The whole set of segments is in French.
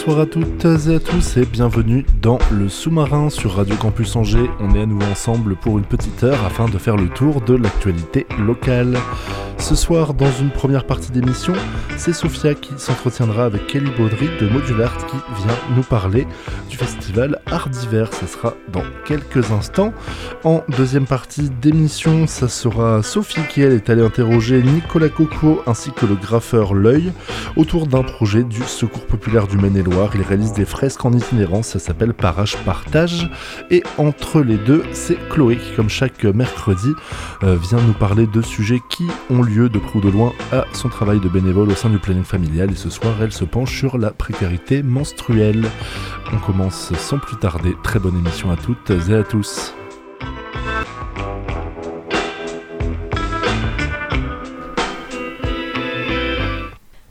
Bonsoir à toutes et à tous et bienvenue dans le sous-marin sur Radio Campus Angers. On est à nouveau ensemble pour une petite heure afin de faire le tour de l'actualité locale. Ce soir, dans une première partie d'émission, c'est Sophia qui s'entretiendra avec Kelly Baudry de Modulart qui vient nous parler du festival Art d'hiver. Ça sera dans quelques instants. En deuxième partie d'émission, ça sera Sophie qui elle est allée interroger Nicolas Coco ainsi que le graffeur L'œil autour d'un projet du Secours populaire du Maine-et-Loire. Il réalise des fresques en itinérance, ça s'appelle Parage Partage. Et entre les deux, c'est Chloé qui, comme chaque mercredi, euh, vient nous parler de sujets qui ont lieu de près ou de loin à son travail de bénévole au sein du planning familial. Et ce soir, elle se penche sur la précarité menstruelle. On commence sans plus tarder. Très bonne émission à toutes et à tous.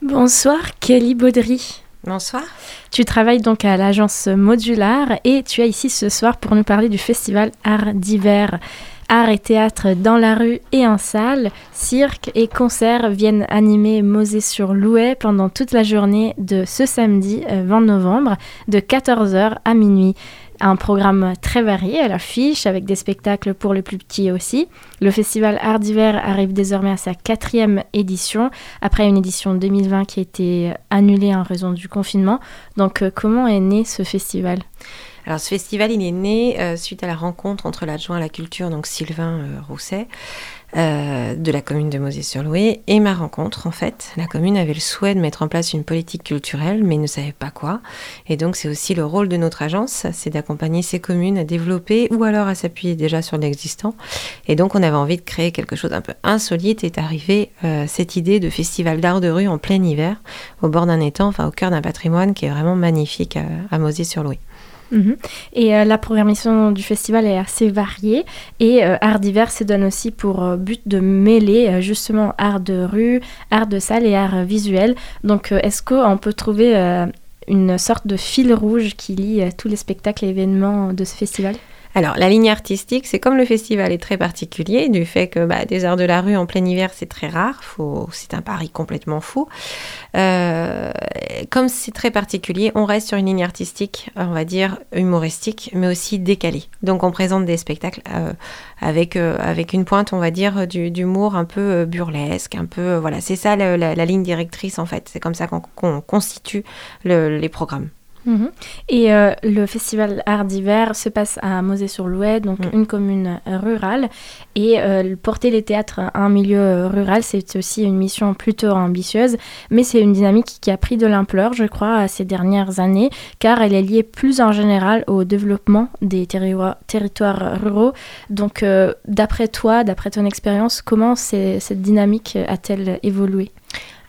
Bonsoir Kelly Baudry. Bonsoir. Tu travailles donc à l'agence Modular et tu es ici ce soir pour nous parler du festival Art d'hiver. Art et théâtre dans la rue et en salle, cirque et concerts viennent animer Mosée-sur-Louet pendant toute la journée de ce samedi 20 novembre de 14h à minuit un programme très varié à l'affiche, avec des spectacles pour les plus petits aussi. Le festival Art d'hiver arrive désormais à sa quatrième édition, après une édition 2020 qui a été annulée en raison du confinement. Donc euh, comment est né ce festival? Alors ce festival, il est né euh, suite à la rencontre entre l'adjoint à la culture, donc Sylvain euh, Rousset, euh, de la commune de Mosée-sur-Loué et ma rencontre en fait. La commune avait le souhait de mettre en place une politique culturelle mais ne savait pas quoi. Et donc c'est aussi le rôle de notre agence, c'est d'accompagner ces communes à développer ou alors à s'appuyer déjà sur l'existant. Et donc on avait envie de créer quelque chose un peu insolite et est arrivée euh, cette idée de festival d'art de rue en plein hiver au bord d'un étang, enfin au cœur d'un patrimoine qui est vraiment magnifique à, à Mosée-sur-Loué. Mhm. Et euh, la programmation du festival est assez variée et euh, Art divers se donne aussi pour euh, but de mêler justement art de rue, art de salle et art visuel. Donc est-ce qu'on peut trouver une sorte de fil rouge qui lie tous les spectacles et événements de ce festival? Alors, la ligne artistique, c'est comme le festival est très particulier, du fait que bah, des arts de la rue en plein hiver, c'est très rare, c'est un pari complètement fou. Euh, comme c'est très particulier, on reste sur une ligne artistique, on va dire humoristique, mais aussi décalée. Donc, on présente des spectacles euh, avec, euh, avec une pointe, on va dire, d'humour un peu burlesque, un peu. voilà, c'est ça la, ligne directrice, en fait. C'est comme ça qu'on constitue les programmes. Mhm. Et euh, le festival Art d'hiver se passe à Mosée-sur-Louet, donc mm. une commune euh, rurale. Et euh, porter les théâtres à un milieu rural, c'est aussi une mission plutôt ambitieuse, mais c'est une dynamique qui a pris de l'ampleur, je crois, ces dernières années, car elle est liée plus en général au développement des territoires ruraux. Donc, d'après toi, d'après ton expérience, comment cette dynamique a-t-elle évolué?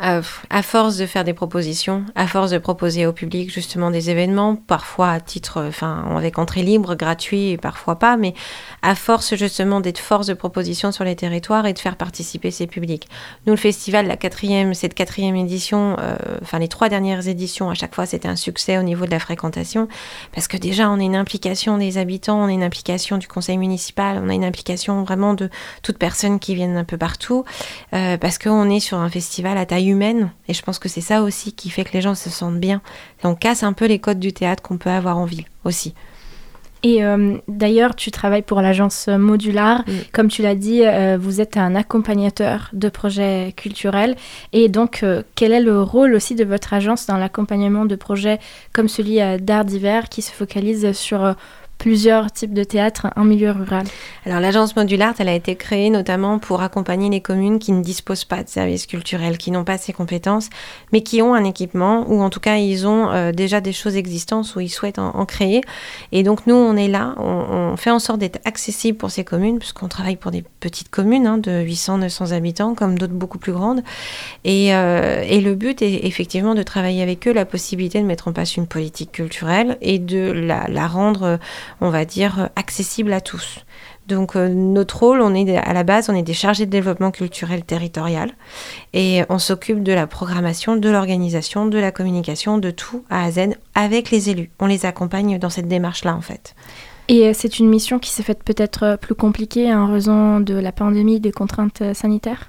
À force de faire des propositions, à force de proposer au public justement des événements, parfois à titre, enfin, avec entrée libre, gratuit et parfois pas, mais à force justement d'être force de proposition sur les territoires et de faire participer ces publics. Nous, le festival, la quatrième, cette quatrième édition, euh, enfin les trois dernières éditions, à chaque fois, c'était un succès au niveau de la fréquentation, parce que déjà, on a une implication des habitants, on a une implication du conseil municipal, on a une implication vraiment de toutes personnes qui viennent un peu partout, euh, parce qu'on est sur un festival à taille humaine. Et je pense que c'est ça aussi qui fait que les gens se sentent bien. on casse un peu les codes du théâtre qu'on peut avoir en ville aussi. Et euh, d'ailleurs, tu travailles pour l'agence Modular. Mm. Comme tu l'as dit, euh, vous êtes un accompagnateur de projets culturels. Et donc, euh, quel est le rôle aussi de votre agence dans l'accompagnement de projets comme celui d'Art d'hiver qui se focalise sur plusieurs types de théâtres en milieu rural Alors l'agence modularte, elle a été créée notamment pour accompagner les communes qui ne disposent pas de services culturels, qui n'ont pas ces compétences, mais qui ont un équipement ou en tout cas ils ont euh, déjà des choses existantes ou ils souhaitent en, créer. Et donc nous, on est là, on, fait en sorte d'être accessible pour ces communes, puisqu'on travaille pour des petites communes hein, de 800-900 habitants, comme d'autres beaucoup plus grandes. Et, euh, et le but est effectivement de travailler avec eux la possibilité de mettre en place une politique culturelle et de la rendre on va dire, accessible à tous. Donc euh, notre rôle, on est à la base, on est des chargés de développement culturel territorial et on s'occupe de la programmation, de l'organisation, de la communication, de tout à à Z avec les élus. On les accompagne dans cette démarche-là en fait. Et euh, c'est une mission qui s'est faite peut-être euh, plus compliquée en raison de la pandémie, des contraintes euh, sanitaires?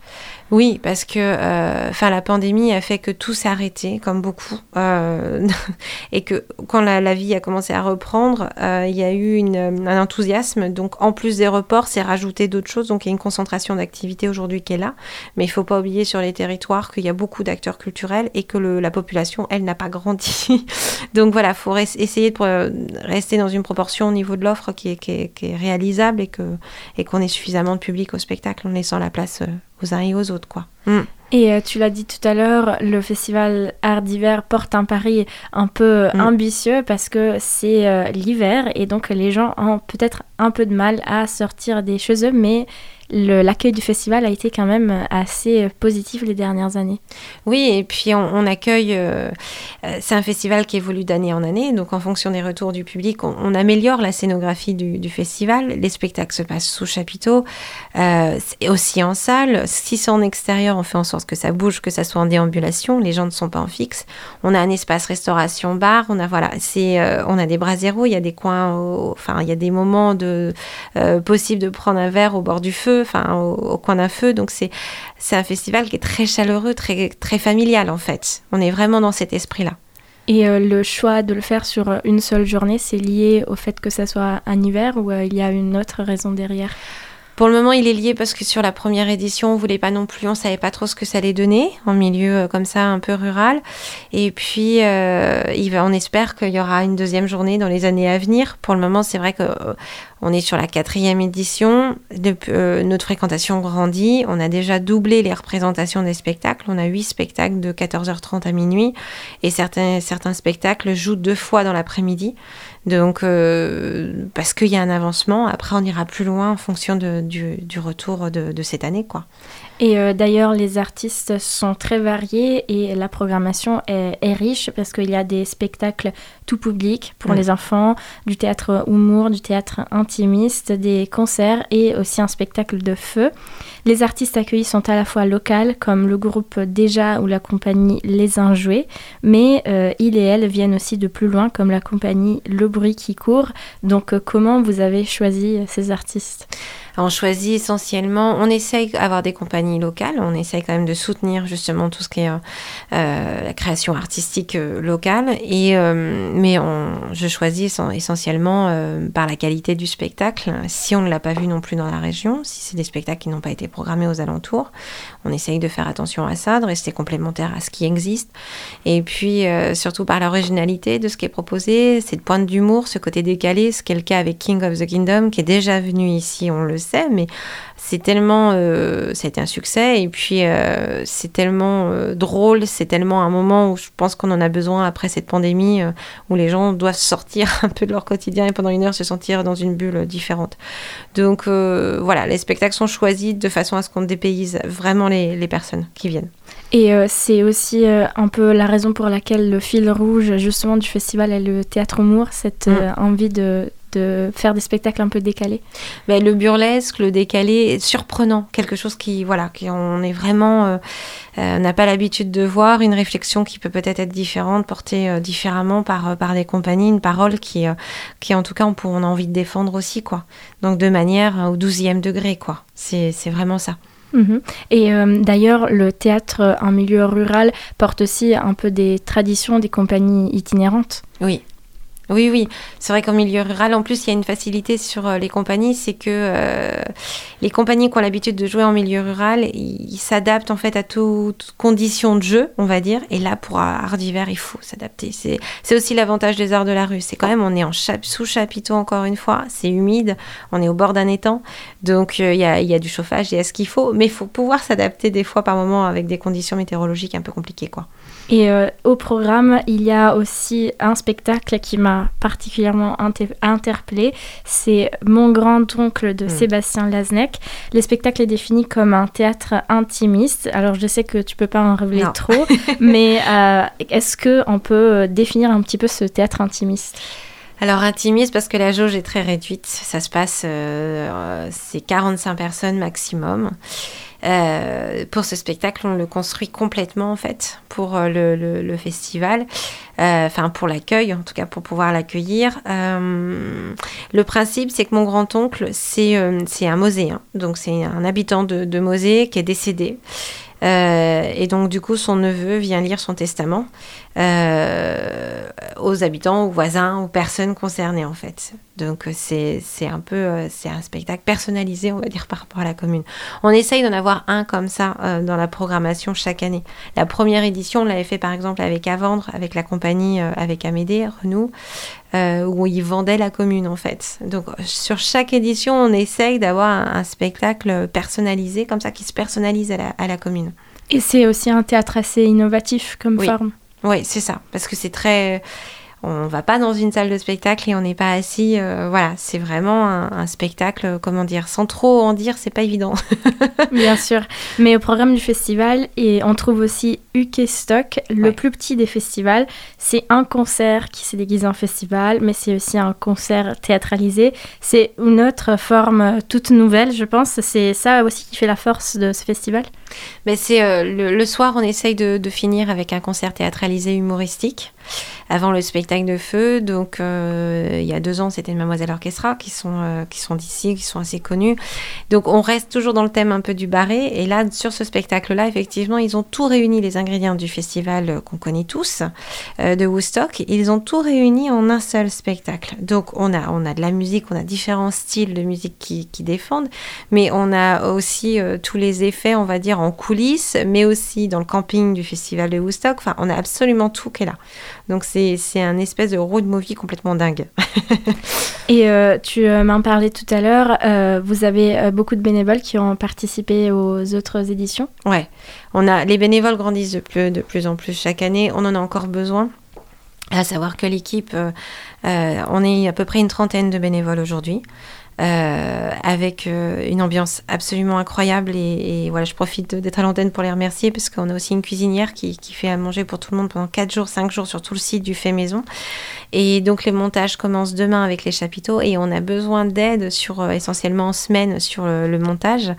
Oui, parce que la pandémie a fait que tout s'est arrêté, comme beaucoup. et que quand la, vie a commencé à reprendre, il y a eu un enthousiasme. Donc en plus des reports, c'est rajouté d'autres choses. Donc il y a une concentration d'activité aujourd'hui qui est là. Mais il ne faut pas oublier sur les territoires qu'il y a beaucoup d'acteurs culturels et que la population, elle, n'a pas grandi. Donc voilà, il faut essayer de rester dans une proportion au niveau de l'ordre offre qui est, réalisable et qu'on et qu'on ait suffisamment de public au spectacle en laissant la place euh, aux uns et aux autres. quoi. Mm. Et euh, tu l'as dit tout à l'heure, le festival Art d'hiver porte un pari un peu mm. ambitieux parce que c'est euh, l'hiver et donc les gens ont peut-être un peu de mal à sortir des chez eux, mais l'accueil du festival a été quand même assez positif les dernières années. Oui, et puis on, accueille, euh, euh, c'est un festival qui évolue d'année en année, donc en fonction des retours du public, on, améliore la scénographie du, festival, les spectacles se passent sous chapiteau, euh, aussi en salle, si c'est en extérieur, on fait en sorte que ça bouge, que ça soit en déambulation, les gens ne sont pas en fixe, on a un espace restauration bar, on a voilà, c'est, on a des bras zéro, il y a des coins, enfin il y a des moments de possible de prendre un verre au bord du feu, au, coin d'un feu. Donc c'est c'est un festival qui est très chaleureux, très très familial en fait. On est vraiment dans cet esprit-là. Et euh, le choix de le faire sur une seule journée, c'est lié au fait que ça soit un hiver ou euh, il y a une autre raison derrière? Pour le moment, il est lié parce que sur la première édition, on voulait pas non plus, on savait pas trop ce que ça allait donner en milieu euh, comme ça un peu rural. Et puis, il va, on espère qu'il y aura une deuxième journée dans les années à venir. Pour le moment, c'est vrai que on est sur la quatrième édition. Euh, notre fréquentation grandit. On a déjà doublé les représentations des spectacles. On a huit spectacles de 14h30 à minuit. Et certains, spectacles jouent deux fois dans l'après-midi. Donc, euh, parce qu'il y a un avancement. Après, on ira plus loin en fonction du, retour de, de cette année. quoi. Et euh, d'ailleurs, les artistes sont très variés et la programmation est, riche parce qu'il y a des spectacles tout public pour les enfants, du théâtre humour, du théâtre intimiste, des concerts et aussi un spectacle de feu. Les artistes accueillis sont à la fois locaux, comme le groupe Déjà ou la compagnie Les Injoués, mais euh, ils et elles viennent aussi de plus loin, comme la compagnie Le Bruit qui court. Donc, euh, comment vous avez choisi ces artistes? On choisit essentiellement, on essaye d'avoir des compagnies locales, on essaye quand même de soutenir justement tout ce qui est euh, euh, la création artistique euh, locale, et, mais on, je choisis essentiellement par la qualité du spectacle. Si on ne l'a pas vu non plus dans la région, si c'est des spectacles qui n'ont pas été programmés aux alentours, on essaye de faire attention à ça, de rester complémentaire à ce qui existe, et puis surtout par l'originalité de ce qui est proposé, cette pointe d'humour, ce côté décalé, ce qui est le cas avec King of the Kingdom, qui est déjà venu ici, on le mais c'est tellement, euh, ça a été un succès et puis euh, c'est tellement euh, drôle, c'est tellement un moment où je pense qu'on en a besoin après cette pandémie où les gens doivent sortir un peu de leur quotidien et pendant une heure se sentir dans une bulle différente. Donc voilà, les spectacles sont choisis de façon à ce qu'on dépayse vraiment les, les personnes qui viennent. Et c'est aussi un peu la raison pour laquelle le fil rouge justement du festival est le théâtre humour, cette mm. envie de, de faire des spectacles un peu décalés Mais Le burlesque, le décalé, surprenant, quelque chose qui, voilà, qui on est vraiment, euh, euh, n'a pas l'habitude de voir, une réflexion qui peut peut-être être différente, portée euh, différemment par, par des compagnies, une parole qui, qui en tout cas, on, on a envie de défendre aussi, quoi. Donc de manière au douzième degré, quoi. C'est vraiment ça. Mhm. Et d'ailleurs, le théâtre en milieu rural porte aussi un peu des traditions des compagnies itinérantes. Oui, Oui, oui. C'est vrai qu'en milieu rural, en plus, il y a une facilité sur euh, les compagnies, c'est que euh, les compagnies qui ont l'habitude de jouer en milieu rural, ils s'adaptent en fait à toutes conditions de jeu, on va dire. Et là, pour art d'hiver, il faut s'adapter. C'est aussi l'avantage des arts de la rue. C'est quand même, on est en sous chapiteau encore une fois. C'est humide, on est au bord d'un étang, donc euh, il y, a, du chauffage, il y a ce qu'il faut, mais il faut pouvoir s'adapter des fois par moment avec des conditions météorologiques un peu compliquées, quoi. Et euh, au programme, il y a aussi un spectacle qui m'a particulièrement interpellée. C'est Mon grand-oncle de hmm. Sébastien Laznec. Le spectacle est défini comme un théâtre intimiste. Alors je sais que tu peux pas en révéler trop, mais euh, est-ce que on peut définir un petit peu ce théâtre intimiste? Alors intimiste parce que la jauge est très réduite. Ça se passe, euh, c'est 45 personnes maximum. Euh, pour ce spectacle, on le construit complètement en fait pour euh, le, festival, euh, enfin pour l'accueil, en tout cas pour pouvoir l'accueillir. le principe, c'est que mon grand-oncle, c'est un moséen, donc c'est un habitant de, de Mosée qui est décédé. et donc, du coup, son neveu vient lire son testament aux habitants, aux voisins, aux personnes concernées, en fait. Donc euh, c'est un peu euh, c'est un spectacle personnalisé, on va dire, par rapport à la commune. On essaye d'en avoir un comme ça euh, dans la programmation chaque année. La première édition, on l'avait fait par exemple avec Avendre, avec la compagnie, avec Amédée, Renault, où ils vendaient la commune en fait. Donc sur chaque édition, on essaye d'avoir un, spectacle personnalisé, comme ça, qui se personnalise à la, à la commune. Et c'est aussi un théâtre assez innovatif comme forme. Oui, c'est ça, parce que c'est très on va pas dans une salle de spectacle et on n'est pas assis. Euh, voilà, c'est vraiment un, spectacle, comment dire, sans trop en dire, c'est pas évident. Bien sûr. Mais au programme du festival, et on trouve aussi UK Stock, le plus petit des festivals. C'est un concert qui s'est déguisé en festival, mais c'est aussi un concert théâtralisé. C'est une autre forme toute nouvelle, je pense. C'est ça aussi qui fait la force de ce festival? Mais c'est euh, le, soir, on essaye de finir avec un concert théâtralisé humoristique avant le spectacle de feu. Donc, euh, il y a deux ans, c'était Mademoiselle Orchestra qui sont, euh, sont d'ici, qui sont assez connus. Donc, on reste toujours dans le thème un peu du barré. Et là, sur ce spectacle-là, effectivement, ils ont tout réuni, les ingrédients du festival euh, qu'on connaît tous, de Woodstock. Ils ont tout réuni en un seul spectacle. Donc, on a, on a de la musique, on a différents styles de musique qui, qui défendent, mais on a aussi tous les effets, on va dire, en coulisses, mais aussi dans le camping du festival de Woodstock. Enfin, on a absolument tout qui est là. Donc c'est un espèce de road movie complètement dingue. Et euh, tu euh, m'en parlais tout à l'heure, euh, vous avez beaucoup de bénévoles qui ont participé aux autres éditions Ouais, on a, les bénévoles grandissent de plus, de plus en plus chaque année, on en a encore besoin. À savoir que l'équipe, on est à peu près une trentaine de bénévoles aujourd'hui. Euh, avec euh, une ambiance absolument incroyable. Et, voilà, je profite d'être à l'antenne pour les remercier parce qu'on a aussi une cuisinière qui, fait à manger pour tout le monde pendant 4 jours, 5 jours sur tout le site du fait maison. Et donc les montages commencent demain avec les chapiteaux et on a besoin d'aide sur euh, essentiellement en semaine sur le, montage.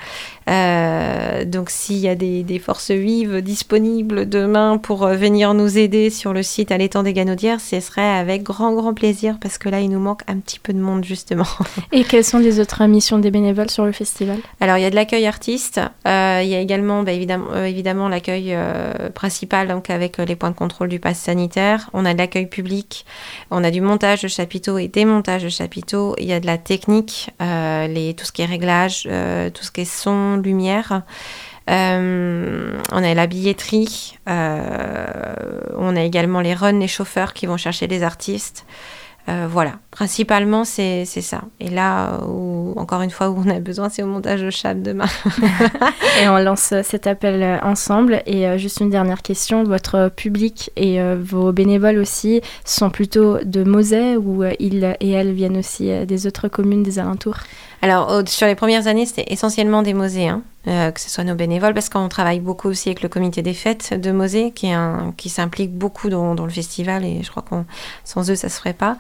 donc s'il y a des, forces vives disponibles demain pour venir nous aider sur le site à l'étang des Ganaudières, ce serait avec grand grand plaisir parce que là il nous manque un petit peu de monde justement. Et quelles sont les autres missions des bénévoles sur le festival? Alors, il y a de l'accueil artiste. Euh, il y a également, bah, évidemment, euh, évidemment l'accueil euh, principal, donc avec les points de contrôle du pass sanitaire. On a de l'accueil public. On a du montage de chapiteaux et démontage de chapiteaux. Il y a de la technique, tout ce qui est réglage, tout ce qui est son, lumière. on a la billetterie, on a également les runs, les chauffeurs qui vont chercher les artistes. Euh, voilà, principalement c'est ça. Et là, encore une fois, où on a besoin, c'est au montage de chat demain. et on lance cet appel ensemble. Et euh, juste une dernière question, votre public et euh, vos bénévoles aussi sont plutôt de Mosée ou ils et elles viennent aussi des autres communes des alentours? Alors, sur les premières années, c'était essentiellement des Moséens, euh, que ce soit nos bénévoles, parce qu'on travaille beaucoup aussi avec le comité des fêtes de Mosée, qui, qui s'implique beaucoup dans, le festival, et je crois qu'on sans eux, ça se ferait pas.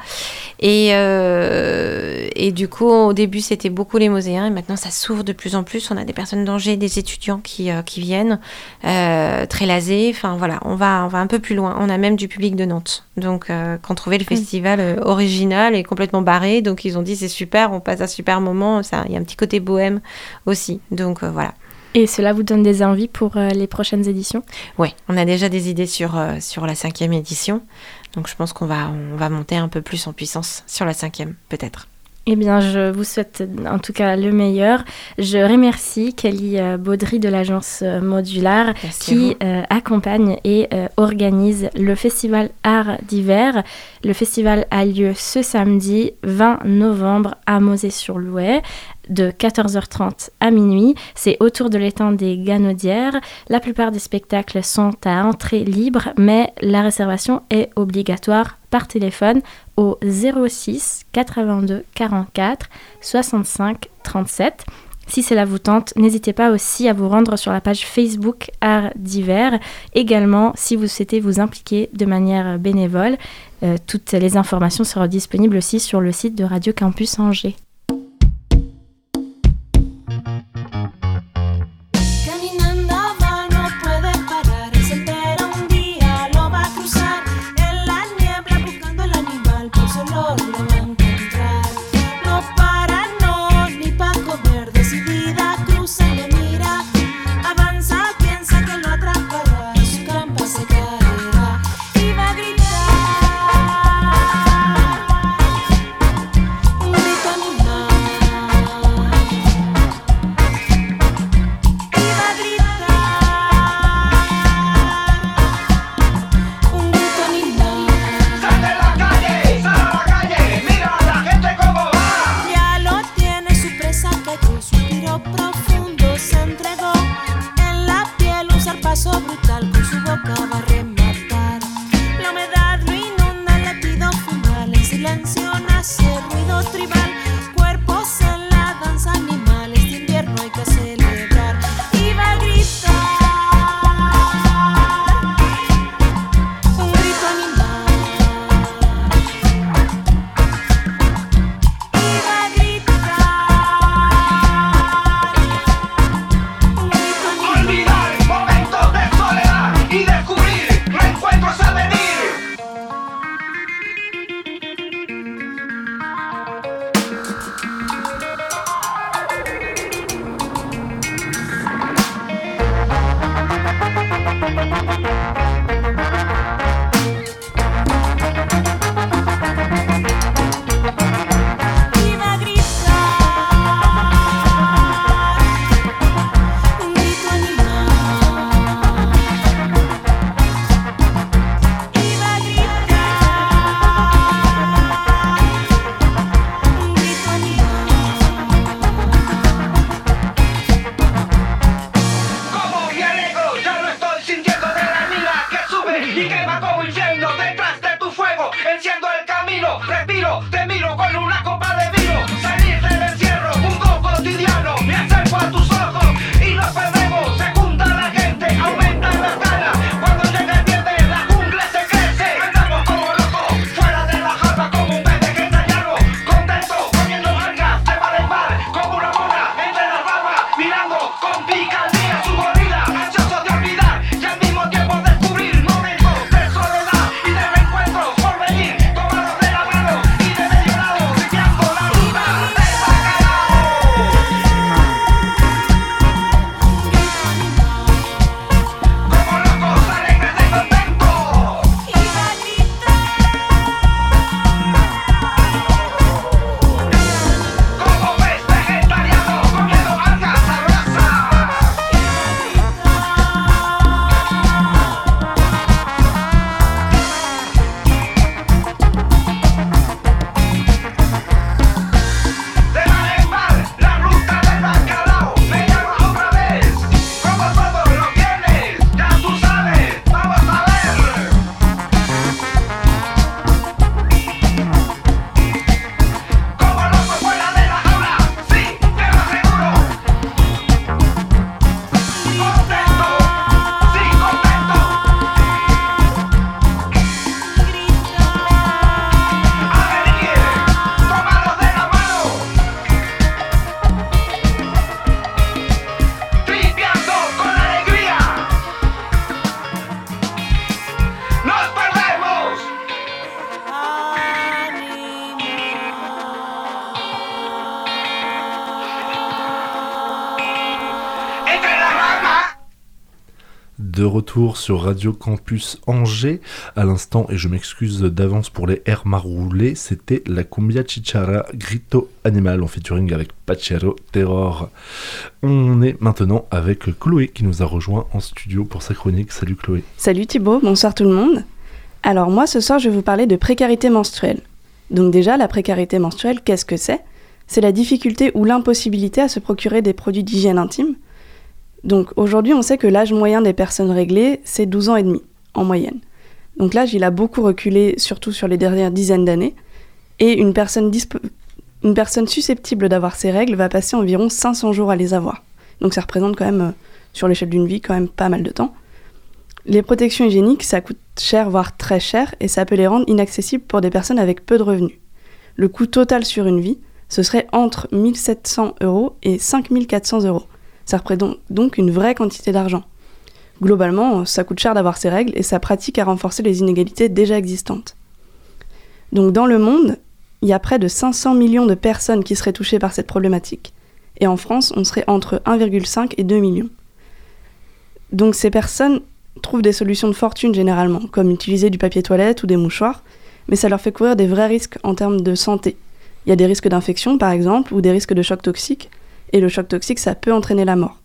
Et, euh, et du coup, au début, c'était beaucoup les Moséens, et maintenant, ça s'ouvre de plus en plus. On a des personnes d'Angers, des étudiants qui, euh, qui viennent, très lasés. Enfin, voilà, on va, on va un peu plus loin. On a même du public de Nantes. Donc, quand trouvait le festival original et complètement barré, donc ils ont dit c'est super, on passe un super moment il y a un petit côté bohème aussi. Donc euh, voilà. Et cela vous donne des envies pour les prochaines éditions? Oui, on a déjà des idées sur, sur la cinquième édition. Donc je pense qu'on va, on va monter un peu plus en puissance sur la cinquième, peut-être. Eh bien, je vous souhaite en tout cas le meilleur. Je remercie Kelly euh, Baudry de l'agence euh, Modular qui euh, accompagne et organise le festival Art d'hiver. Le festival a lieu ce samedi 20 novembre à Mosée-sur-Louet de 14h30 à minuit. C'est autour de l'étang des Ganodières. La plupart des spectacles sont à entrée libre, mais la réservation est obligatoire par téléphone au 06 82 44 65 37. Si cela vous tente, n'hésitez pas aussi à vous rendre sur la page Facebook Art d'hiver. Également, si vous souhaitez vous impliquer de manière bénévole, euh, toutes les informations seront disponibles aussi sur le site de Radio Campus Angers. De retour sur Radio Campus Angers. À l'instant, et je m'excuse d'avance pour les airs maroulés, c'était la cumbia chichara Grito Animal en featuring avec Pachero Terror. On est maintenant avec Chloé qui nous a rejoint en studio pour sa chronique. Salut Chloé. Salut Thibaut, bonsoir tout le monde. Alors moi ce soir je vais vous parler de précarité menstruelle. Donc déjà la précarité menstruelle, qu'est-ce que c'est? C'est la difficulté ou l'impossibilité à se procurer des produits d'hygiène intime donc aujourd'hui, on sait que l'âge moyen des personnes réglées, c'est 12 ans et demi, en moyenne. Donc l'âge, il a beaucoup reculé, surtout sur les dernières dizaines d'années. Et une personne, susceptible d'avoir ces règles va passer environ 500 jours à les avoir. Donc ça représente quand même, euh, sur l'échelle d'une vie, quand même pas mal de temps. Les protections hygiéniques, ça coûte cher, voire très cher, et ça peut les rendre inaccessibles pour des personnes avec peu de revenus. Le coût total sur une vie, ce serait entre 1700 euros et 5400 euros. Ça représente donc une vraie quantité d'argent. Globalement, ça coûte cher d'avoir ces règles et ça pratique à renforcer les inégalités déjà existantes. Donc dans le monde, il y a près de 500 millions de personnes qui seraient touchées par cette problématique. Et en France, on serait entre 1,5 et 2 millions. Donc ces personnes trouvent des solutions de fortune généralement, comme utiliser du papier toilette ou des mouchoirs, mais ça leur fait courir des vrais risques en termes de santé. Il y a des risques d'infection par exemple, ou des risques de choc toxique, et le choc toxique, ça peut entraîner la mort.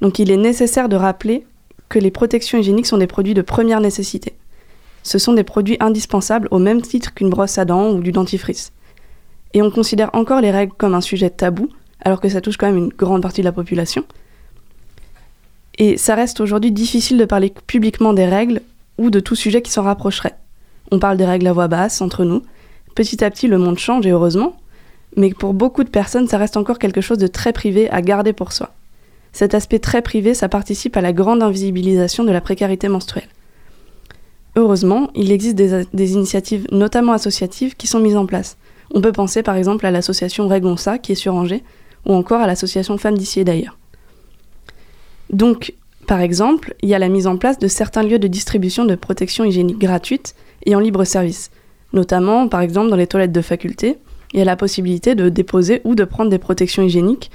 Donc il est nécessaire de rappeler que les protections hygiéniques sont des produits de première nécessité. Ce sont des produits indispensables au même titre qu'une brosse à dents ou du dentifrice. Et on considère encore les règles comme un sujet tabou, alors que ça touche quand même une grande partie de la population. Et ça reste aujourd'hui difficile de parler publiquement des règles ou de tout sujet qui s'en rapprocherait. On parle des règles à voix basse entre nous. Petit à petit, le monde change et heureusement, mais pour beaucoup de personnes, ça reste encore quelque chose de très privé à garder pour soi. Cet aspect très privé, ça participe à la grande invisibilisation de la précarité menstruelle. Heureusement, il existe des, initiatives, notamment associatives, qui sont mises en place. On peut penser par exemple à l'association Régonça, qui est sur Angers, ou encore à l'association Femmes d'ici d'ailleurs. Donc, par exemple, il y a la mise en place de certains lieux de distribution de protection hygiénique gratuite et en libre service, notamment par exemple dans les toilettes de faculté, y a la possibilité de déposer ou de prendre des protections hygiéniques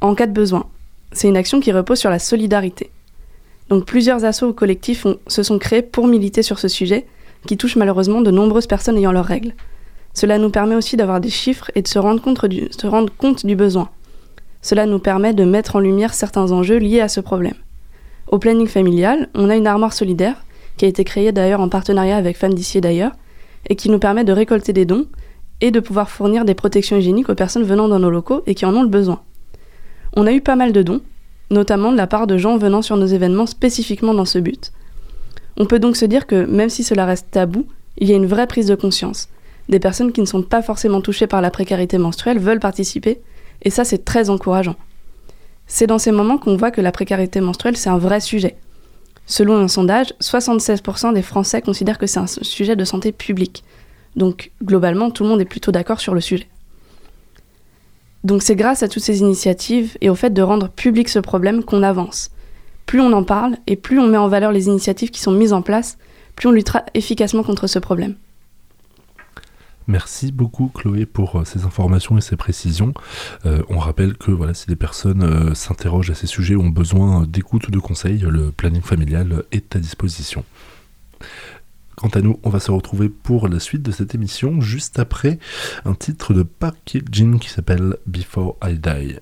en cas de besoin. C'est une action qui repose sur la solidarité. Donc plusieurs assauts collectifs se sont créés pour militer sur ce sujet, qui touche malheureusement de nombreuses personnes ayant leurs règles. Cela nous permet aussi d'avoir des chiffres et de se rendre, compte du, besoin. Cela nous permet de mettre en lumière certains enjeux liés à ce problème. Au planning familial, on a une armoire solidaire, qui a été créée d'ailleurs en partenariat avec Femmes d'ici et d'ailleurs, et qui nous permet de récolter des dons et de pouvoir fournir des protections hygiéniques aux personnes venant dans nos locaux et qui en ont le besoin. On a eu pas mal de dons, notamment de la part de gens venant sur nos événements spécifiquement dans ce but. On peut donc se dire que même si cela reste tabou, il y a une vraie prise de conscience. Des personnes qui ne sont pas forcément touchées par la précarité menstruelle veulent participer, et ça c'est très encourageant. C'est dans ces moments qu'on voit que la précarité menstruelle c'est un vrai sujet. Selon un sondage, 76% des Français considèrent que c'est un sujet de santé publique. Donc globalement, tout le monde est plutôt d'accord sur le sujet. Donc c'est grâce à toutes ces initiatives et au fait de rendre public ce problème qu'on avance. Plus on en parle et plus on met en valeur les initiatives qui sont mises en place, plus on luttera efficacement contre ce problème. Merci beaucoup Chloé pour euh, ces informations et ces précisions. Euh, on rappelle que voilà, si les personnes euh, s'interrogent à ces sujets ou ont besoin d'écoute ou de conseils, le planning familial est à disposition. Quant à nous, on va se retrouver pour la suite de cette émission juste après un titre de Park Jin qui s'appelle Before I Die.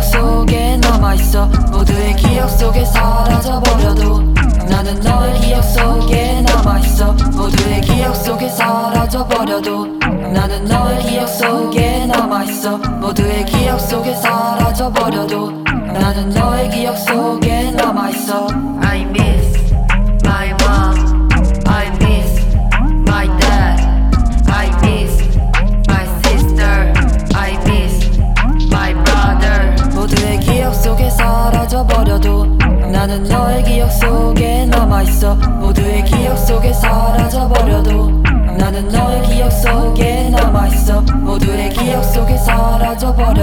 기억 속에 남아있어. 모두의 기억 속에 사라져버려도 나는 너의 기억 속에 남아있어. 모두의 기억 속에 사라져버려도 나는 너의 기억 속에 남아있어. 모두의 기억 속에 사라져버려도 나는 너의 기억 속에 남아있어.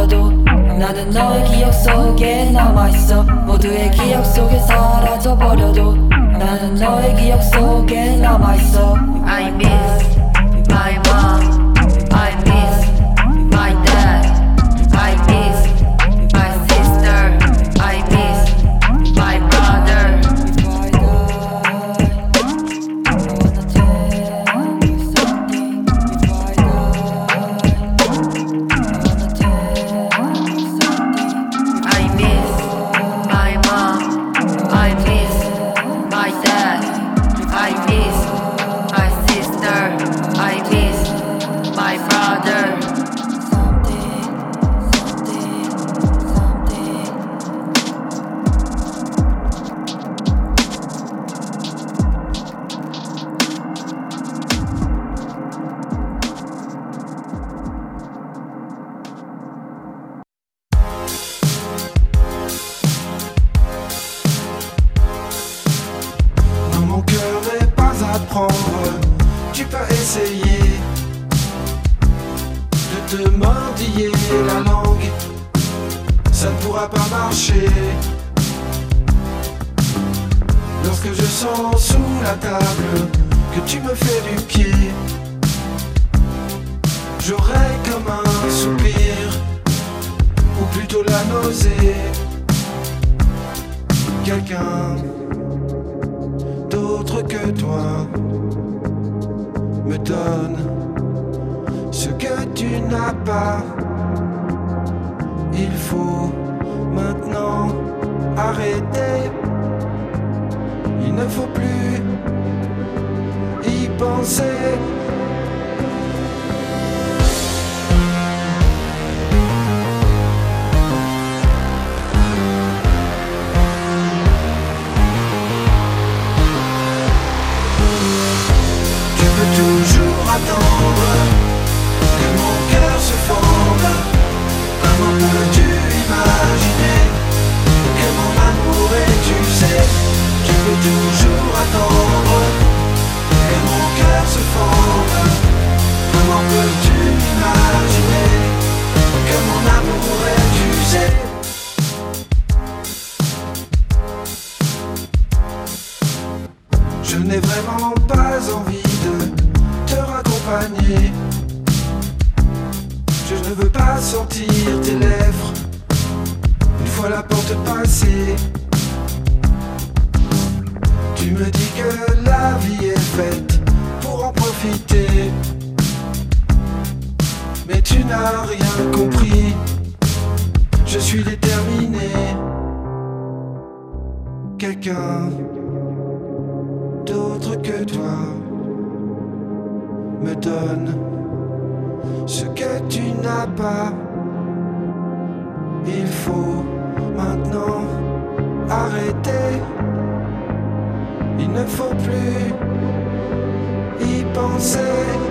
있어도 나는 너의 기억 속에 남아있어. 모두의 기억 속에 사라져버려도 나는 너의 기억 속에 남아있어. I miss say Il faut maintenant arrêter. Il ne faut plus y penser.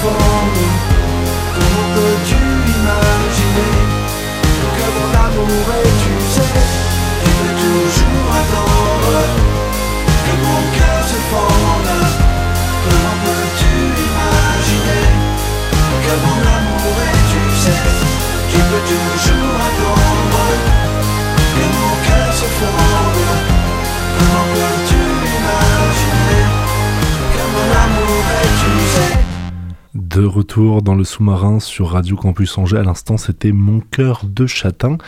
Comment peux-tu imaginer Que mon amour est usé De retour dans le sous-marin sur Radio Campus Angers, à l'instant c'était Mon cœur de châtain.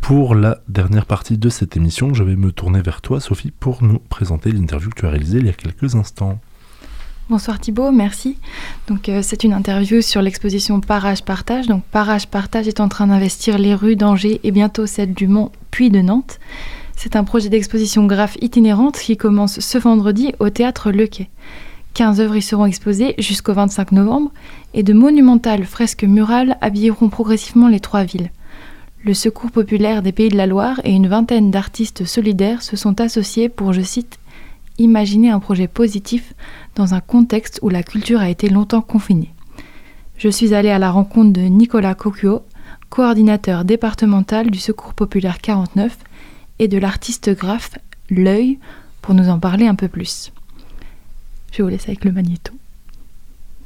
Pour la dernière partie de cette émission, je vais me tourner vers toi Sophie pour nous présenter l'interview que tu as réalisée il y a quelques instants. Bonsoir Thibault, merci. Donc euh, c'est une interview sur l'exposition Parage Partage. Donc Parage Partage est en train d'investir les rues d'Angers et bientôt celles du Mont puis de Nantes. C'est un projet d'exposition graphe itinérante qui commence ce vendredi au théâtre Le Quai. 15 œuvres y seront exposées jusqu'au 25 novembre et de monumentales fresques murales habilleront progressivement les trois villes. Le Secours populaire des Pays de la Loire et une vingtaine d'artistes solidaires se sont associés pour, je cite, imaginer un projet positif dans un contexte où la culture a été longtemps confinée. Je suis allée à la rencontre de Nicolas Cocuo, coordinateur départemental du Secours populaire 49, et de l'artiste graphe L'œil, pour nous en parler un peu plus. Je vous laisse avec le magnéto.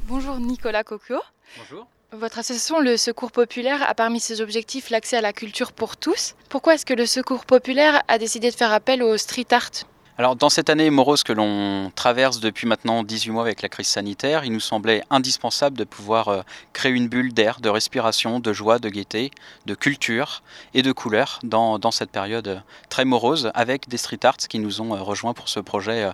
Bonjour Nicolas Cocuo. Bonjour. Votre association, le Secours populaire, a parmi ses objectifs l'accès à la culture pour tous. Pourquoi est-ce que le Secours populaire a décidé de faire appel au street art? Alors dans cette année morose que l'on traverse depuis maintenant 18 mois avec la crise sanitaire, il nous semblait indispensable de pouvoir euh, créer une bulle d'air, de respiration, de joie, de gaieté, de culture et de couleur dans, cette période euh, très morose avec des street arts qui nous ont euh, rejoints pour ce projet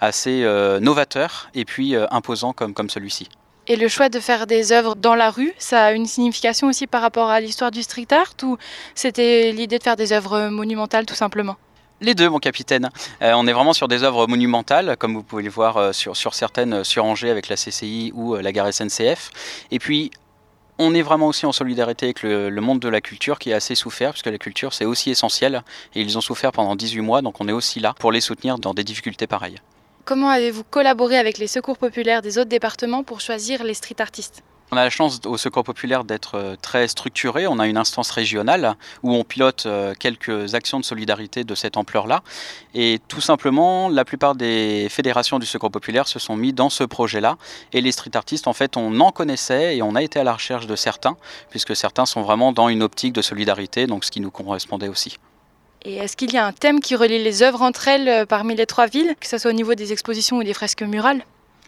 assez novateur et puis imposant comme, comme celui-ci. Et le choix de faire des œuvres dans la rue, ça a une signification aussi par rapport à l'histoire du street art ou c'était l'idée de faire des œuvres monumentales tout simplement? Les deux, mon capitaine. Euh, on est vraiment sur des œuvres monumentales, comme vous pouvez le voir euh, sur, certaines euh, sur Angers avec la CCI ou la gare SNCF. Et puis, on est vraiment aussi en solidarité avec le, monde de la culture qui est assez souffert, puisque la culture c'est aussi essentiel. Et ils ont souffert pendant 18 mois, donc on est aussi là pour les soutenir dans des difficultés pareilles. Comment avez-vous collaboré avec les secours populaires des autres départements pour choisir les street artistes? On a la chance au Secours populaire d'être euh, très structuré. On a une instance régionale où on pilote euh, quelques actions de solidarité de cette ampleur-là. Et tout simplement, la plupart des fédérations du Secours populaire se sont mis dans ce projet-là. Et les street artistes, en fait, on en connaissait et on a été à la recherche de certains, puisque certains sont vraiment dans une optique de solidarité, donc ce qui nous correspondait aussi. Et est-ce qu'il y a un thème qui relie les œuvres entre elles euh, parmi les trois villes, que ce soit au niveau des expositions ou des fresques murales?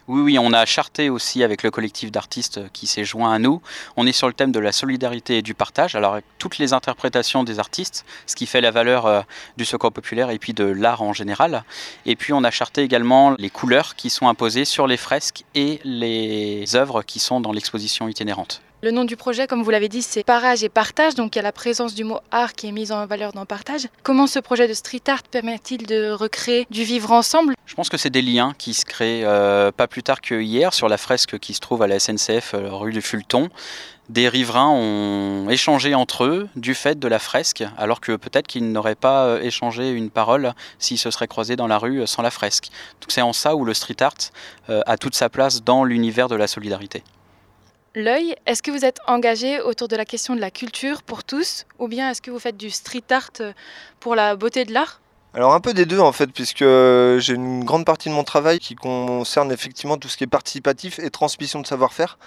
Oui, oui, on a charté aussi avec le collectif d'artistes qui s'est joint à nous. On est sur le thème de la solidarité et du partage. Alors, avec toutes les interprétations des artistes, ce qui fait la valeur euh, du secours populaire et puis de l'art en général. Et puis, on a charté également les couleurs qui sont imposées sur les fresques et les œuvres qui sont dans l'exposition itinérante. Le nom du projet, comme vous l'avez dit, c'est Parage et Partage, donc il y a la présence du mot art qui est mise en valeur dans Partage. Comment ce projet de street art permet-il de recréer du vivre ensemble? Je pense que c'est des liens qui se créent euh, pas plus tard que hier sur la fresque qui se trouve à la SNCF euh, rue du Fulton. Des riverains ont échangé entre eux du fait de la fresque, alors que peut-être qu'ils n'auraient pas euh, échangé une parole s'ils se seraient croisés dans la rue sans la fresque. C'est en ça où le street art a toute sa place dans l'univers de la solidarité. L'œil, est-ce que vous êtes engagé autour de la question de la culture pour tous ou bien est-ce que vous faites du street art pour la beauté de l'art? Alors un peu des deux en fait, puisque j'ai une grande partie de mon travail qui concerne effectivement tout ce qui est participatif et transmission de savoir-faire.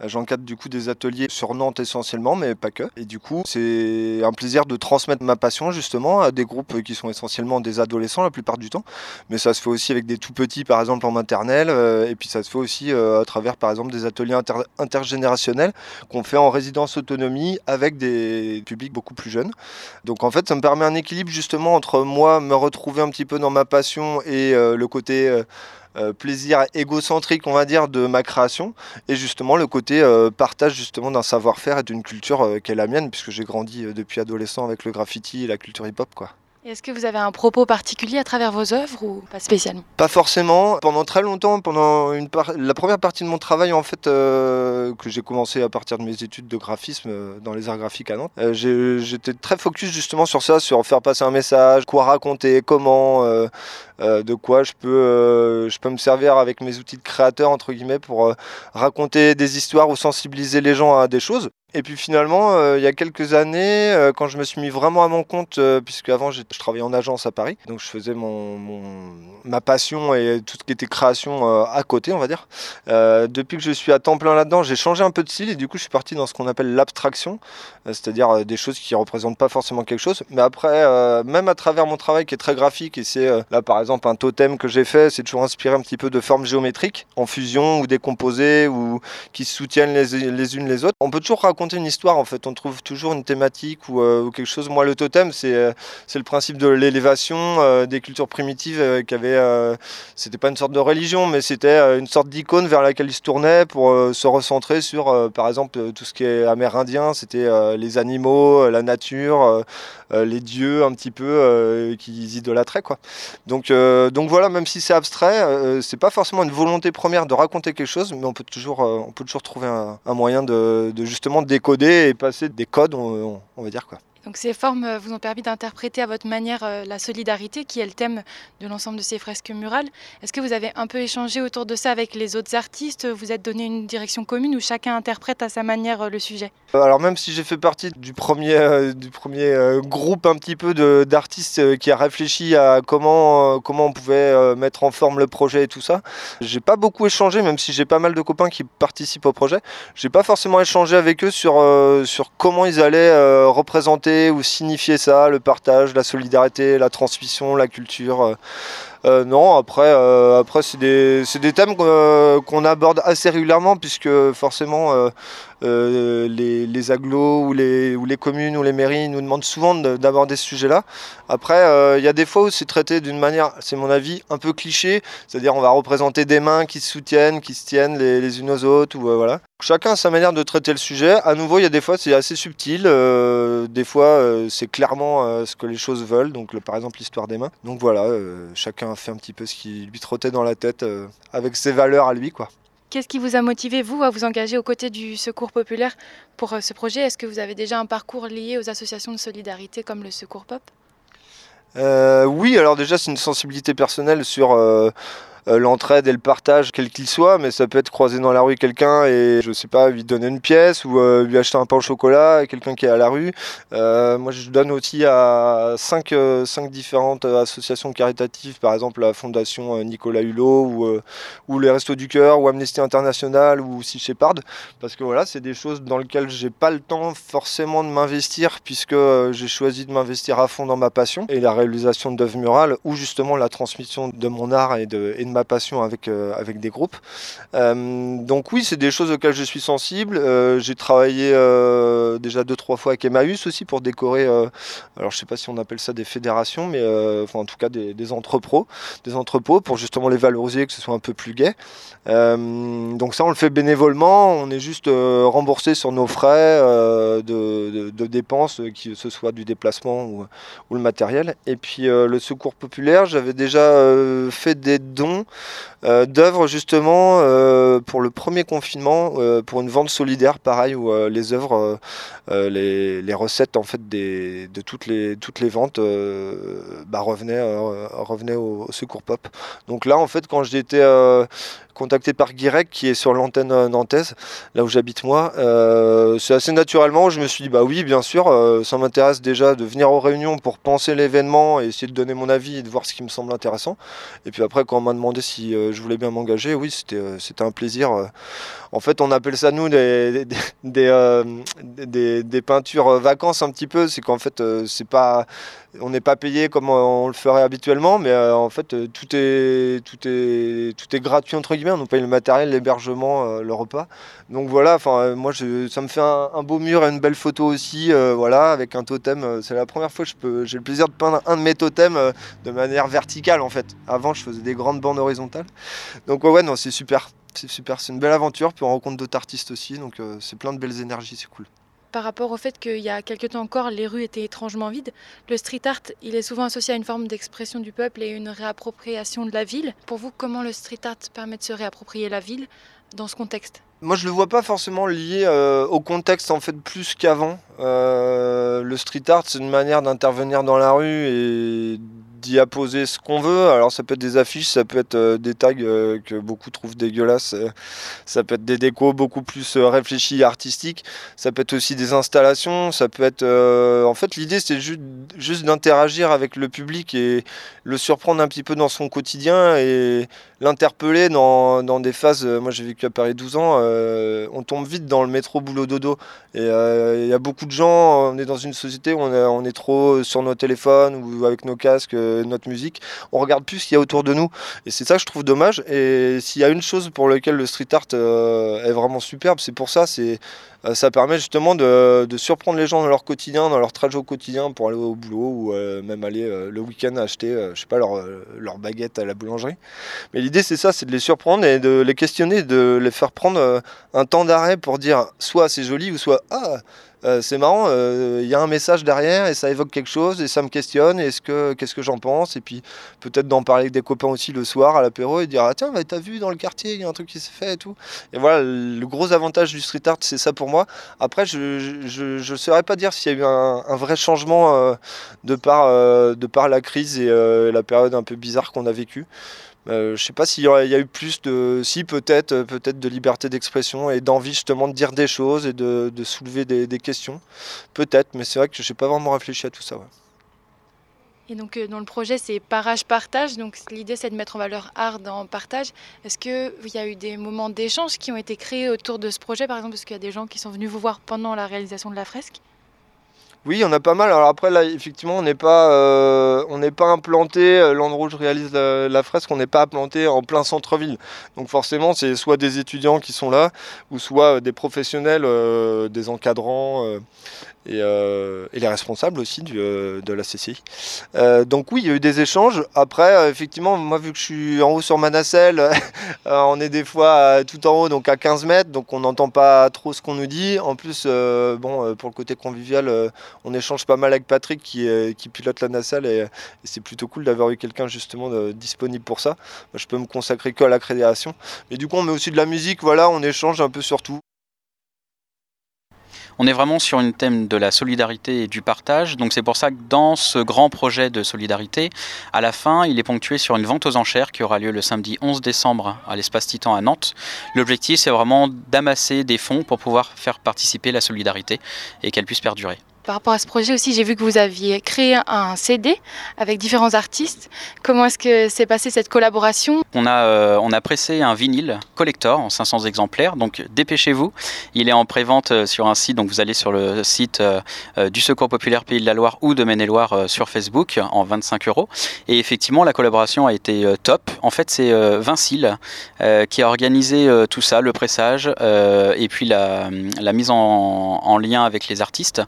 Euh, j'encadre du coup des ateliers sur Nantes essentiellement, mais pas que. Et du coup, c'est un plaisir de transmettre ma passion justement à des groupes qui sont essentiellement des adolescents la plupart du temps. Mais ça se fait aussi avec des tout petits, par exemple en maternelle, euh, et puis ça se fait aussi euh, à travers par exemple des ateliers intergénérationnels qu'on fait en résidence autonomie avec des publics beaucoup plus jeunes. Donc en fait, ça me permet un équilibre justement entre moi, retrouver un petit peu dans ma passion et euh, le côté euh, euh, plaisir égocentrique, on va dire, de ma création, et justement le côté partage justement d'un savoir-faire et d'une culture qui est la mienne, puisque j'ai grandi depuis adolescent avec le graffiti et la culture hip-hop, quoi. Est-ce que vous avez un propos particulier à travers vos œuvres ou pas spécialement? Pas forcément. Pendant très longtemps, pendant la première partie de mon travail, en fait, euh, que j'ai commencé à partir de mes études de graphisme euh, dans les arts graphiques à Nantes, euh, j'étais très focus justement sur ça, sur faire passer un message, quoi raconter, comment, de quoi je peux, je peux me servir avec mes outils de créateur entre guillemets pour raconter des histoires ou sensibiliser les gens à des choses. Et puis finalement, euh, il y a quelques années, euh, quand je me suis mis vraiment à mon compte, euh, puisque avant je travaillais en agence à Paris, donc je faisais mon, ma passion et tout ce qui était création à côté, on va dire. depuis que je suis à temps plein là-dedans, j'ai changé un peu de style et du coup je suis parti dans ce qu'on appelle l'abstraction, c'est-à-dire des choses qui représentent pas forcément quelque chose. Mais après, même à travers mon travail qui est très graphique, et c'est là par exemple un totem que j'ai fait, c'est toujours inspiré un petit peu de formes géométriques en fusion ou décomposées ou qui soutiennent les, les unes les autres. On peut toujours raconter raconter une histoire en fait. On trouve toujours une thématique ou, ou quelque chose. Moi, le totem, c'est c'est le principe de l'élévation des cultures primitives qui avaient. c'était pas une sorte de religion, mais c'était une sorte d'icône vers laquelle ils se tournaient pour se recentrer sur, par exemple, tout ce qui est amérindien. C'était les animaux, la nature, les dieux un petit peu qu'ils idolâtraient quoi. Donc donc voilà, même si c'est abstrait, c'est pas forcément une volonté première de raconter quelque chose, mais on peut toujours on peut toujours trouver un, moyen de, justement décoder et passer des codes, on, on va dire quoi. Donc ces formes euh, vous ont permis d'interpréter à votre manière euh, la solidarité, qui est le thème de l'ensemble de ces fresques murales. Est-ce que vous avez un peu échangé autour de ça avec les autres artistes? Vous êtes donné une direction commune où chacun interprète à sa manière euh, le sujet? Alors même si j'ai fait partie du premier, du premier groupe un petit peu d'artistes qui a réfléchi à comment, comment on pouvait mettre en forme le projet et tout ça, j'ai pas beaucoup échangé, même si j'ai pas mal de copains qui participent au projet. J'ai pas forcément échangé avec eux sur, sur comment ils allaient représenter ou signifier ça, le partage, la solidarité, la transmission, la culture. Euh, euh, non, après, euh, après c'est des, des, thèmes qu'on aborde assez régulièrement puisque forcément les, les ou les, communes ou les mairies nous demandent souvent d'aborder ce sujet-là. Après, il y a des fois où c'est traité d'une manière, c'est mon avis, un peu cliché, c'est-à-dire on va représenter des mains qui se soutiennent, qui se tiennent les, les unes aux autres, ou voilà. Chacun a sa manière de traiter le sujet. À nouveau, il y a des fois c'est assez subtil, des fois c'est clairement ce que les choses veulent, donc par exemple l'histoire des mains. Donc voilà, chacun fait un petit peu ce qui lui trottait dans la tête euh, avec ses valeurs à lui. quoi. Qu'est-ce qui vous a motivé, vous, à vous engager aux côtés du Secours populaire pour euh, ce projet? Est-ce que vous avez déjà un parcours lié aux associations de solidarité comme le Secours Pop? Euh, Oui, alors déjà, c'est une sensibilité personnelle sur l'entraide et le partage, quel qu'il soit, mais ça peut être croiser dans la rue quelqu'un et je sais pas, lui donner une pièce ou euh, lui acheter un pain au chocolat à quelqu'un qui est à la rue. Euh, moi, je donne aussi à cinq, cinq différentes associations caritatives, par exemple la Fondation Nicolas Hulot ou, ou les Restos du Cœur ou Amnesty International ou Sea Shepherd, parce que voilà, c'est des choses dans lesquelles j'ai pas le temps forcément de m'investir puisque j'ai choisi de m'investir à fond dans ma passion et la réalisation d'œuvres murales ou justement la transmission de mon art et de, et de ma passion avec, euh, avec des groupes. Euh, donc oui, c'est des choses auxquelles je suis sensible. Euh, j'ai travaillé déjà deux, trois fois avec Emmaüs aussi pour décorer, alors je sais pas si on appelle ça des fédérations, mais enfin, en tout cas des, entrepôts, des entrepôts pour justement les valoriser, que ce soit un peu plus gai. donc ça, on le fait bénévolement, on est juste remboursé sur nos frais de, dépenses, que ce soit du déplacement ou le matériel. Et puis le secours populaire, j'avais déjà fait des dons euh, d'œuvres justement euh, pour le premier confinement, euh, pour une vente solidaire, pareil, où les œuvres, les, recettes en fait de toutes les, toutes les ventes bah, revenaient, revenaient au, Secours Pop. Donc là, en fait, quand j'étais contacté par Guirec qui est sur l'antenne nantaise, là où j'habite moi. c'est assez naturellement, je me suis dit bah oui, bien sûr, ça m'intéresse déjà de venir aux réunions pour penser l'événement et essayer de donner mon avis et de voir ce qui me semble intéressant. Et puis après, quand on m'a demandé si je voulais bien m'engager, oui, c'était un plaisir. En fait, on appelle ça nous des, des, des, des peintures vacances un petit peu. C'est qu'en fait, c'est pas on n'est pas payé comme on le ferait habituellement, mais euh, en fait euh, tout est, tout, est, tout est gratuit entre guillemets. On nous paye le matériel, l'hébergement, euh, le repas. Donc voilà, moi ça me fait un, beau mur et une belle photo aussi, voilà, avec un totem. C'est la première fois que j'ai le plaisir de peindre un de mes totems de manière verticale en fait. Avant je faisais des grandes bandes horizontales. Donc ouais, non c'est super, c'est super, c'est une belle aventure. Puis on rencontre d'autres artistes aussi, donc c'est plein de belles énergies, c'est cool par rapport au fait qu'il y a quelques temps encore, les rues étaient étrangement vides. Le street art, il est souvent associé à une forme d'expression du peuple et une réappropriation de la ville. Pour vous, comment le street art permet de se réapproprier la ville dans ce contexte? Moi, je le vois pas forcément lié euh, au contexte en fait plus qu'avant. Euh, le street art, c'est une manière d'intervenir dans la rue et d'y apposer ce qu'on veut. Alors ça peut être des affiches, ça peut être euh, des tags euh, que beaucoup trouvent dégueulasses, euh, ça peut être des décos beaucoup plus réfléchis, artistiques, ça peut être aussi des installations, ça peut être... en fait l'idée c'est juste, juste d'interagir avec le public et le surprendre un petit peu dans son quotidien et l'interpeller dans, dans, des phases... moi j'ai vécu à Paris 12 ans, on tombe vite dans le métro boulot dodo. Et il y a beaucoup de gens, on est dans une société où on, on est trop sur nos téléphones ou avec nos casques notre musique, on regarde plus ce qu'il y a autour de nous. Et c'est ça que je trouve dommage. Et s'il y a une chose pour laquelle le street art euh, est vraiment superbe, c'est pour ça, c'est Euh, ça permet justement de, surprendre les gens dans leur quotidien, dans leur trajet au quotidien pour aller au boulot ou euh, même aller euh, le week-end acheter, je sais pas, leur, leur, baguette à la boulangerie. Mais l'idée c'est ça, c'est de les surprendre et de les questionner, de les faire prendre un temps d'arrêt pour dire soit c'est joli ou soit ah euh, c'est marrant, il euh, y a un message derrière et ça évoque quelque chose et ça me questionne. Est-ce que qu'est-ce que j'en pense? Et puis peut-être d'en parler avec des copains aussi le soir à l'apéro et dire ah tiens, t'as vu dans le quartier, il y a un truc qui s'est fait et tout. Et voilà, le gros avantage du street art, c'est ça pour moi. Après, je ne saurais pas dire s'il y a eu un, vrai changement euh, de par de par la crise et la période un peu bizarre qu'on a vécue. Euh, je sais pas s'il y, a eu plus de, si peut-être, euh, peut-être de liberté d'expression et d'envie justement de dire des choses et de, soulever des, questions, peut-être. Mais c'est vrai que je n'ai pas vraiment réfléchi à tout ça. Et donc euh, dans le projet c'est parage partage, donc l'idée c'est de mettre en valeur art dans partage. Est-ce qu'il y a eu des moments d'échange qui ont été créés autour de ce projet, par exemple, parce qu'il y a des gens qui sont venus vous voir pendant la réalisation de la fresque oui, on a pas mal. Alors après, là, effectivement, on n'est pas, euh, pas implanté. Euh, l'endroit où je réalise la, fresque, on n'est pas implanté en plein centre-ville. Donc forcément, c'est soit des étudiants qui sont là, ou soit euh, des professionnels, des encadrants. Euh, et, les responsables aussi euh, de la CCI. Euh, donc oui, il y a eu des échanges. Après, effectivement, moi vu que je suis en haut sur ma nacelle, on est des fois tout en haut, donc à 15 mètres, donc on n'entend pas trop ce qu'on nous dit. En plus, bon, pour le côté convivial, on échange pas mal avec Patrick qui, qui pilote la nacelle et, c'est plutôt cool d'avoir eu quelqu'un justement disponible pour ça. Moi, je peux me consacrer que à la création. Mais du coup, on met aussi de la musique, voilà, on échange un peu sur tout. On est vraiment sur une thème de la solidarité et du partage. Donc c'est pour ça que dans ce grand projet de solidarité, à la fin, il est ponctué sur une vente aux enchères qui aura lieu le samedi 11 décembre à l'espace Titan à Nantes. L'objectif, c'est vraiment d'amasser des fonds pour pouvoir faire participer la solidarité et qu'elle puisse perdurer. Par rapport à ce projet aussi, j'ai vu que vous aviez créé un CD avec différents artistes. Comment est-ce que s'est passée cette collaboration? On a, euh, on a pressé un vinyle collector en 500 exemplaires, donc dépêchez-vous. Il est en pré-vente euh, sur un site, donc vous allez sur le site euh, du Secours Populaire Pays de la Loire ou de Maine-et-Loire sur Facebook en 25 euros. Et effectivement, la collaboration a été top. En fait, c'est Vincile qui a organisé tout ça, le pressage et puis la, mise en, lien avec les artistes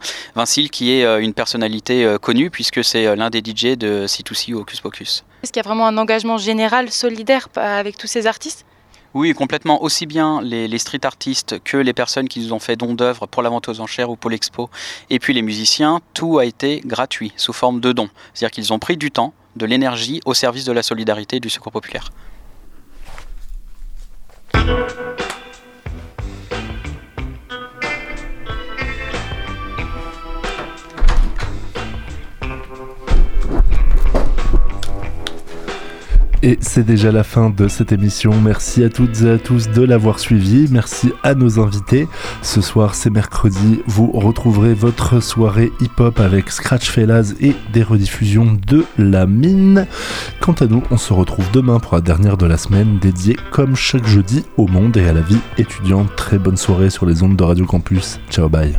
qui est euh, une personnalité euh, connue puisque c'est euh, l'un des DJ de C2C ou Hocus Pocus. Est-ce qu'il y a vraiment un engagement général, solidaire avec tous ces artistes? Oui, complètement. Aussi bien les, street artistes que les personnes qui nous ont fait don d'œuvres pour la vente aux enchères ou pour l'expo, et puis les musiciens, tout a été gratuit, sous forme de dons. C'est-à-dire qu'ils ont pris du temps, de l'énergie au service de la solidarité et du secours populaire. Et c'est déjà la fin de cette émission. Merci à toutes et à tous de l'avoir suivi. Merci à nos invités. Ce soir, c'est mercredi. Vous retrouverez votre soirée hip-hop avec Scratch Fellas et des rediffusions de La Mine. Quant à nous, on se retrouve demain pour la dernière de la semaine dédiée, comme chaque jeudi, au monde et à la vie étudiante. Très bonne soirée sur les ondes de Radio Campus. Ciao, bye.